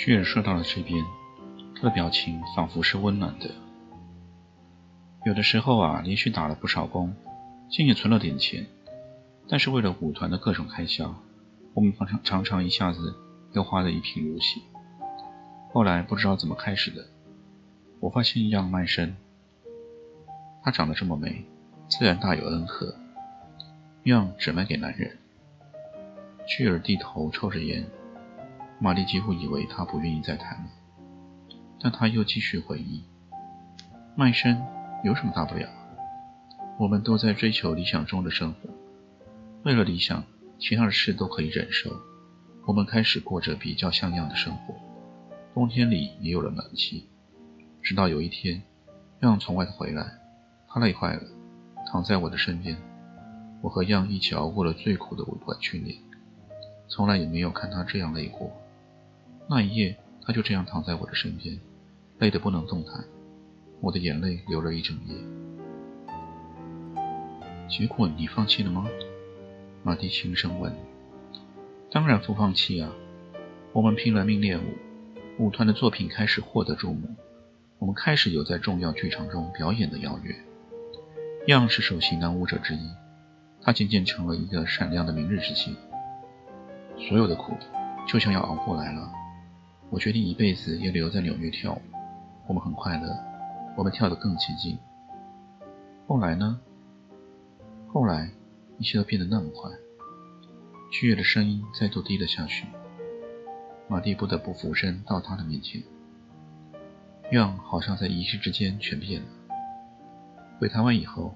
巨人说到了这边，他的表情仿佛是温暖的。有的时候啊，连续打了不少工，竟也存了点钱，但是为了舞团的各种开销，我们常常常常一下子又花得一贫如洗。后来不知道怎么开始的，我发现样卖身，她长得这么美，自然大有恩和，样只卖给男人。巨儿低头抽着烟。玛丽几乎以为他不愿意再谈了，但他又继续回忆：“卖身有什么大不了？我们都在追求理想中的生活，为了理想，其他的事都可以忍受。我们开始过着比较像样的生活，冬天里也有了暖气。直到有一天，样从外头回来，他累坏了，躺在我的身边。我和样一起熬过了最苦的舞馆训练，从来也没有看他这样累过。”那一夜，他就这样躺在我的身边，累得不能动弹。我的眼泪流了一整夜。结果你放弃了吗？马蒂轻声问。当然不放弃啊！我们拼了命练舞，舞团的作品开始获得注目，我们开始有在重要剧场中表演的邀约。样是首席男舞者之一，他渐渐成了一个闪亮的明日之星。所有的苦就像要熬过来了。我决定一辈子也留在纽约跳舞。我们很快乐，我们跳得更起劲。后来呢？后来一切都变得那么快。巨月的声音再度低了下去。马蒂不得不俯身到他的面前。样好像在一时之间全变了。回台湾以后，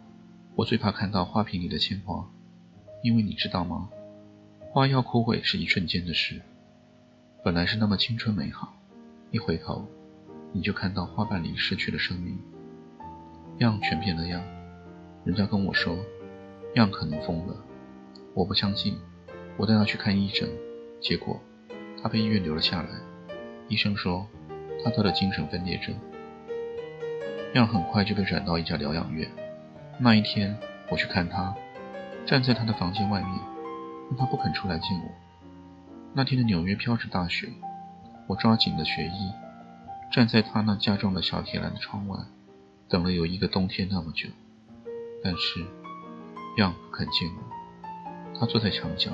我最怕看到花瓶里的鲜花，因为你知道吗？花要枯萎是一瞬间的事。本来是那么青春美好，一回头，你就看到花瓣里失去了生命，样全变了样。人家跟我说，样可能疯了，我不相信。我带他去看医生，结果他被医院留了下来。医生说他得了精神分裂症。样很快就被转到一家疗养院。那一天我去看他，站在他的房间外面，但他不肯出来见我。那天的纽约飘着大雪，我抓紧了雪衣，站在他那家中的小铁栏的窗外，等了有一个冬天那么久。但是，样不肯见我。他坐在墙角，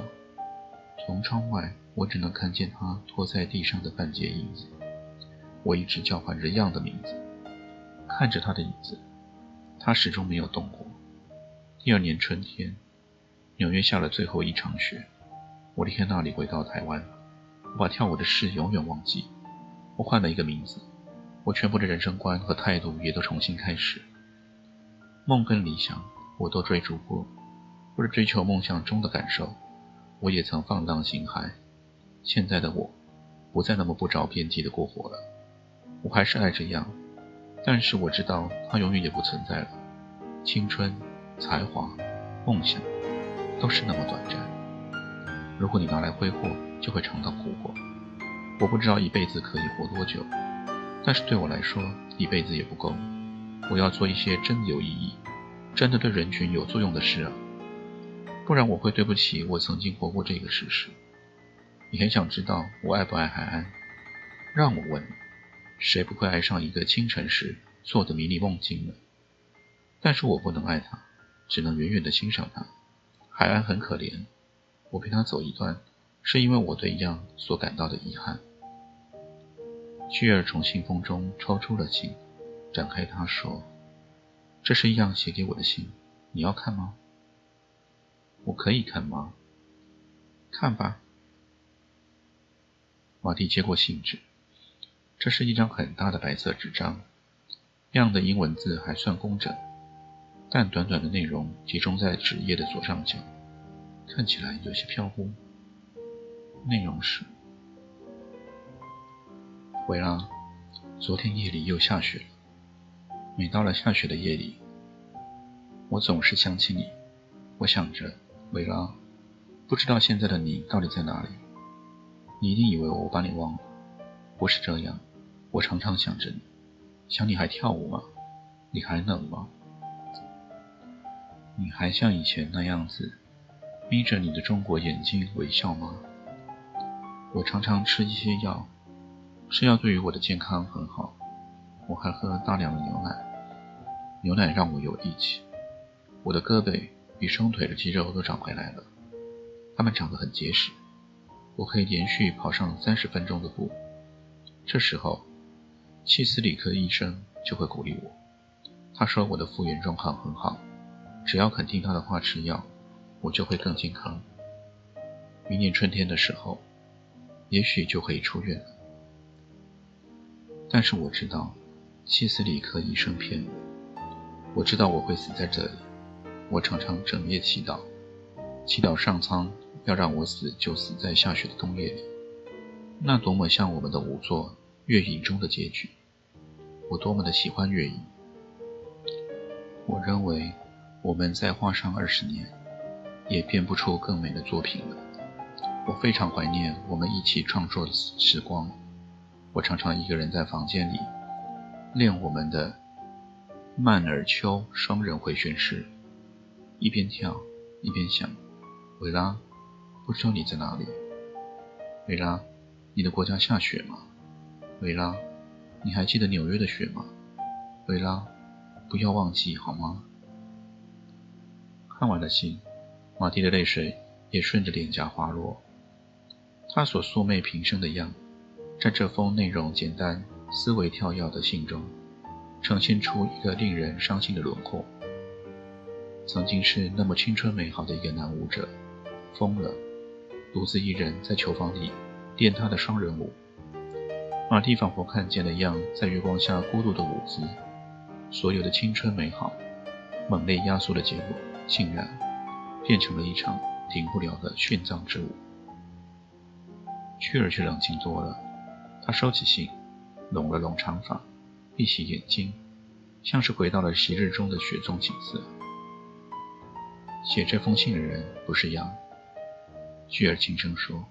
从窗外我只能看见他拖在地上的半截影子。我一直叫唤着样的名字，看着他的影子，他始终没有动过。第二年春天，纽约下了最后一场雪。我离开那里回到台湾，我把跳舞的事永远忘记。我换了一个名字，我全部的人生观和态度也都重新开始。梦跟理想我都追逐过，为了追求梦想中的感受，我也曾放荡形骸。现在的我，不再那么不着边际的过活了。我还是爱这样，但是我知道它永远也不存在了。青春、才华、梦想，都是那么短暂。如果你拿来挥霍，就会尝到苦果。我不知道一辈子可以活多久，但是对我来说，一辈子也不够。我要做一些真的有意义、真的对人群有作用的事啊，不然我会对不起我曾经活过这个事实。你很想知道我爱不爱海安？让我问，谁不会爱上一个清晨时做的迷离梦境呢？但是我不能爱他，只能远远地欣赏他。海安很可怜。我陪他走一段，是因为我对样所感到的遗憾。旭儿从信封中抽出了信，展开他说：“这是样写给我的信，你要看吗？”“我可以看吗？”“看吧。”马蒂接过信纸，这是一张很大的白色纸张，样的英文字还算工整，但短短的内容集中在纸页的左上角。看起来有些飘忽。内容是：维拉，昨天夜里又下雪了。每到了下雪的夜里，我总是想起你。我想着，维拉，不知道现在的你到底在哪里？你一定以为我把你忘了。不是这样，我常常想着你，想你还跳舞吗？你还冷吗？你还像以前那样子，眯着你的中国眼睛微笑吗？我常常吃一些药，吃药对于我的健康很好。我还喝大量的牛奶，牛奶让我有力气。我的胳膊比双腿的肌肉都长回来了，它们长得很结实。我可以连续跑上三十分钟的步。这时候，气斯里科医生就会鼓励我。他说我的复原状况很好，只要肯听他的话吃药，我就会更健康。明年春天的时候，也许就可以出院了。但是我知道，气斯里克医生骗我。我知道我会死在这里。我常常整夜祈祷，祈祷上苍要让我死就死在下雪的冬夜里。那多么像我们的五座。月影中的结局，我多么的喜欢月影。我认为我们再画上二十年，也编不出更美的作品了。我非常怀念我们一起创作的时光。我常常一个人在房间里练我们的曼尔丘双人回旋式，一边跳一边想：维拉，不知道你在哪里？维拉，你的国家下雪吗？维拉，你还记得纽约的雪吗？维拉，不要忘记好吗？看完了信，马蒂的泪水也顺着脸颊滑落。他所素昧平生的样，在这封内容简单、思维跳跃的信中，呈现出一个令人伤心的轮廓。曾经是那么青春美好的一个男舞者，疯了，独自一人在囚房里练他的双人舞。马蒂仿佛看见了样在月光下孤独的舞姿，所有的青春美好，猛烈压缩的结果，竟然变成了一场停不了的殉葬之舞。屈尔却冷静多了，他收起信，拢了拢长发，闭起眼睛，像是回到了昔日中的雪中景色。写这封信的人不是杨，屈尔轻声说：“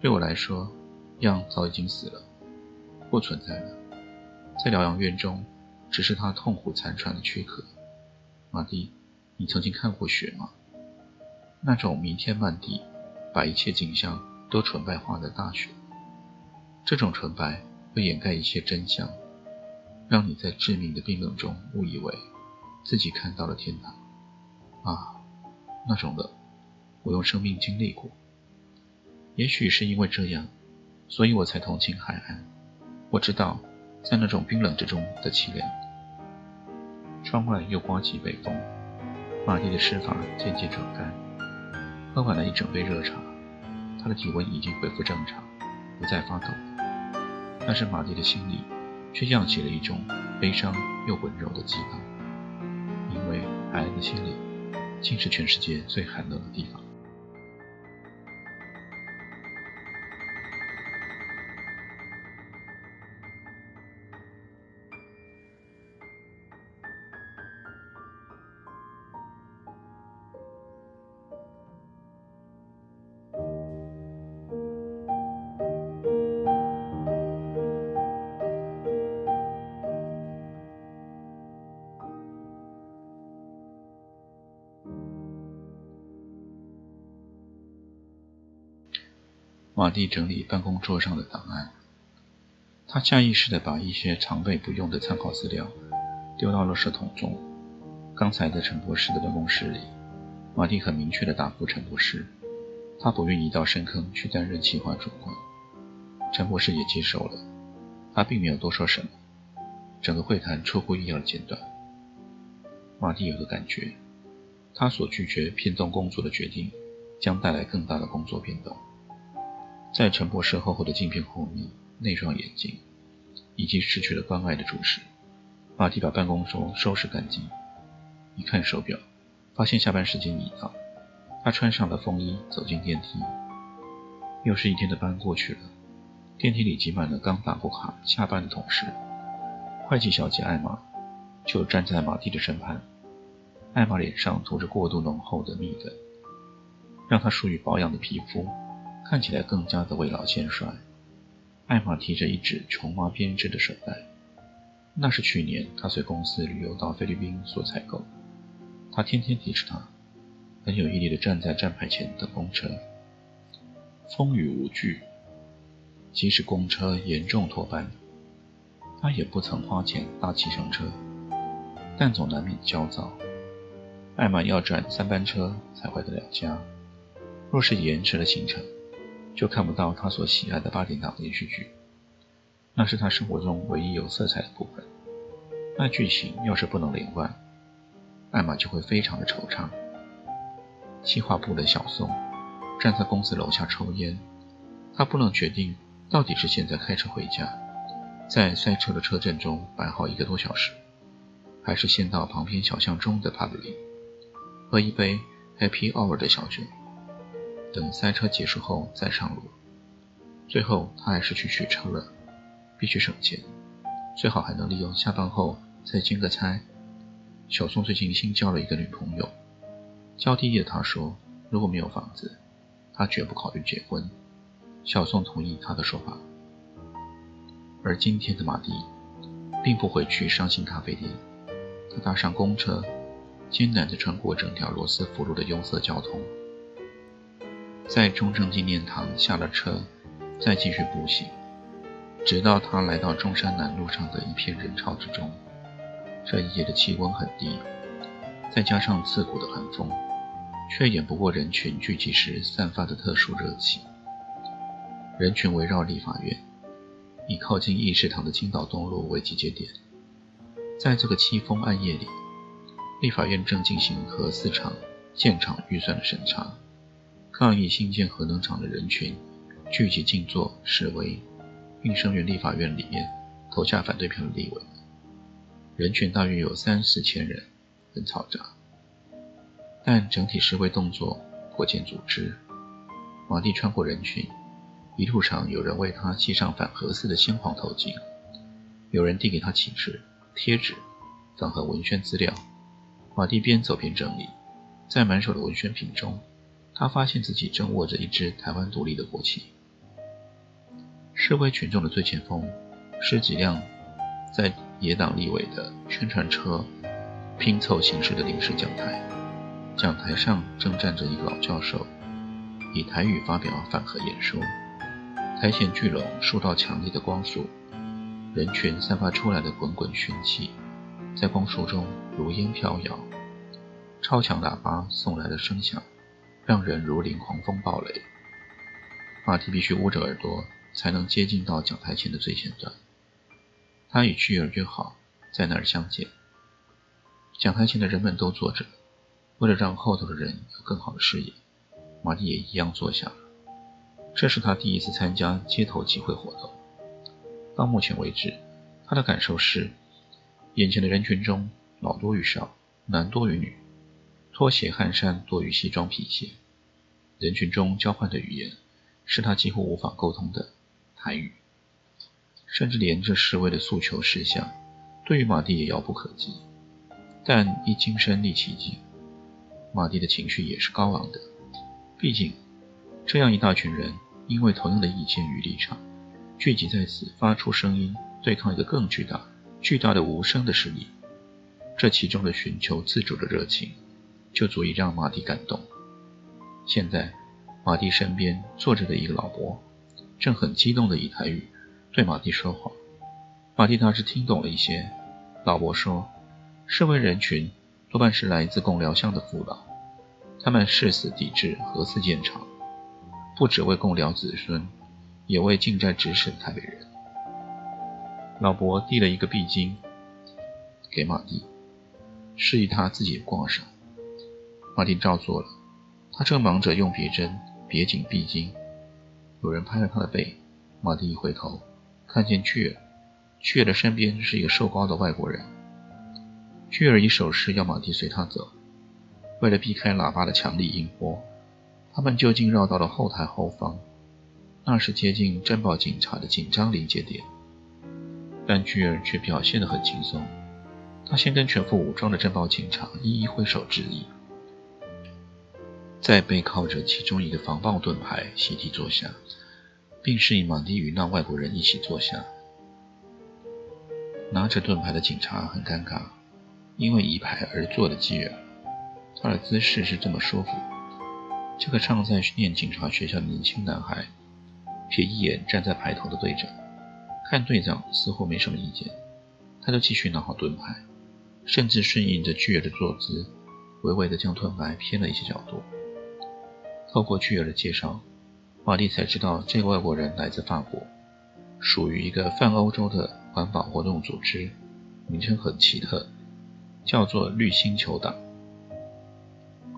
对我来说，杨早已经死了。”不存在了，在疗养院中，只是他痛苦残喘的躯壳。马蒂，你曾经看过雪吗？那种弥天漫地，把一切景象都纯白化的大雪。这种纯白会掩盖一切真相，让你在致命的冰冷中误以为自己看到了天堂。啊，那种冷，我用生命经历过。也许是因为这样，所以我才同情海岸。我知道，在那种冰冷之中的凄凉。窗外又刮起北风，马蒂的湿发渐渐转干。喝完了一整杯热茶，他的体温已经恢复正常，不再发抖。但是马蒂的心里却漾起了一种悲伤又温柔的激荡，因为海恩的心里竟是全世界最寒冷的地方。马蒂整理办公桌上的档案，他下意识地把一些常备不用的参考资料丢到垃圾桶中。刚才在陈博士的办公室里，马蒂很明确地答复陈博士，他不愿意到深坑去担任企划主管。陈博士也接受了，他并没有多说什么。整个会谈出乎意料的简短。马蒂有个感觉，他所拒绝偏动工作的决定，将带来更大的工作变动。在陈博士厚厚的镜片后面，那双眼睛，以及失去了关爱的注视。马蒂把办公桌收拾干净，一看手表，发现下班时间已到。他穿上了风衣，走进电梯。又是一天的班过去了，电梯里挤满了刚打过卡下班的同事。会计小姐艾玛就站在马蒂的身旁。艾玛脸上涂着过度浓厚的蜜粉，让她疏于保养的皮肤看起来更加的未老先衰。艾玛提着一只琼花编织的手袋，那是去年她随公司旅游到菲律宾所采购。她天天提着它，很有毅力地站在站牌前等公车。风雨无惧，即使公车严重脱班，他也不曾花钱搭计程车，但总难免焦躁。艾玛要转三班车才回得了家，若是延迟了行程，就看不到他所喜爱的八点档连续剧，那是他生活中唯一有色彩的部分。那剧情要是不能连贯，艾玛就会非常的惆怅。计划部的小宋站在公司楼下抽烟，他不能决定到底是现在开车回家，在塞车的车阵中摆好一个多小时，还是先到旁边小巷中的 pub 里。喝一杯 Happy Hour 的小酒，等塞车结束后再上路。最后他还是去取车了，必须省钱，最好还能利用下班后再兼个差。小宋最近新交了一个女朋友，娇滴滴的他说，如果没有房子，他绝不考虑结婚。小宋同意他的说法。而今天的马蒂，并不会去伤心咖啡店，他搭上公车。艰难地穿过整条罗斯福路的拥塞交通，在中正纪念堂下了车，再继续步行，直到他来到中山南路上的一片人潮之中。这一夜的气温很低，再加上刺骨的寒风，却掩不过人群聚集时散发的特殊热气。人群围绕立法院，以靠近议事堂的青岛东路为集结点，在这个凄风暗夜里。立法院正进行核四厂建厂预算的审查，抗议新建核能厂的人群聚集静坐示威，并声援立法院里面投下反对票的立委。人群大约有三四千人，很嘈杂，但整体示威动作颇见组织。马蒂穿过人群，一路上有人为他系上反核四的鲜黄头巾，有人递给他启示、贴纸、等和文宣资料。马蒂边走边整理，在满手的文宣品中，他发现自己正握着一支台湾独立的国旗。示威群众的最前锋是几辆在野党立委的宣传车拼凑形式的临时讲台，讲台上正站着一个老教授，以台语发表反核演说。台前聚拢受到强烈的光束，人群散发出来的滚滚熏气，在光束中如烟飘摇。超强喇叭送来的声响，让人如临狂风暴雷。马蒂必须捂着耳朵，才能接近到讲台前的最前端。他与巨儿约好在那儿相见。讲台前的人们都坐着，为了让后头的人有更好的视野，马蒂也一样坐下了。这是他第一次参加街头集会活动。到目前为止，他的感受是：眼前的人群中，老多于少，男多于女。拖鞋、汗衫多于西装、皮鞋。人群中交换的语言是他几乎无法沟通的台语，甚至连这示威的诉求事项，对于马蒂也遥不可及。但一经身历其境，马蒂的情绪也是高昂的。毕竟，这样一大群人因为同样的意见与立场，聚集在此，发出声音，对抗一个更巨大、巨大的无声的势力。这其中的寻求自主的热情。就足以让马蒂感动。现在，马蒂身边坐着的一个老伯，正很激动的以台语对马蒂说话。马蒂大致听懂了一些。老伯说：“示威人群多半是来自贡寮乡的父老，他们誓死抵制核四建厂，不只为贡寮子孙，也为近在咫尺的台北人。”老伯递了一个壁巾给马蒂，示意他自己挂上。马蒂照做了，他正忙着用别针别紧臂巾。有人拍了他的背，马蒂一回头，看见雀儿，巨儿的身边是一个瘦高的外国人。雀儿以手势要马蒂随他走。为了避开喇叭的强力音波，他们就近绕到了后台后方。那是接近珍宝警察的紧张临界点。但巨儿却表现得很轻松。他先跟全副武装的珍宝警察一一挥手致意，再背靠着其中一个防爆盾牌席地坐下，并示意马蒂与那外国人一起坐下。拿着盾牌的警察很尴尬，因为一排而坐的巨儿，他的姿势是这么舒服。这个常在念警察学校的年轻男孩，瞥一眼站在排头的队长。看队长似乎没什么意见，他就继续拿好盾牌，甚至顺应着巨人的坐姿，微微的将盾牌偏了一些角度。透过巨儿的介绍，马蒂才知道这个外国人来自法国，属于一个泛欧洲的环保活动组织，名称很奇特，叫做绿星球党。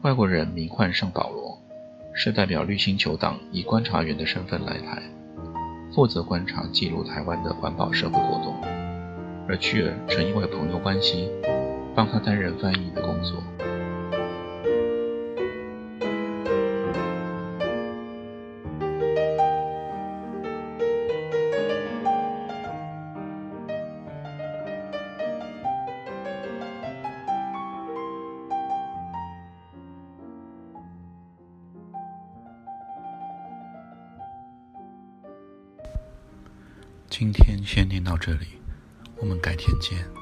外国人名唤圣保罗，是代表绿星球党以观察员的身份来台。负责观察记录台湾的环保社会活动，而巨儿曾因为朋友关系，帮他担任翻译的工作。今天先念到这里，我们改天见。